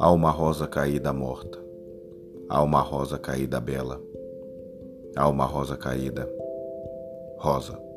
Há uma rosa caída morta, há uma rosa caída bela, há uma rosa caída, rosa.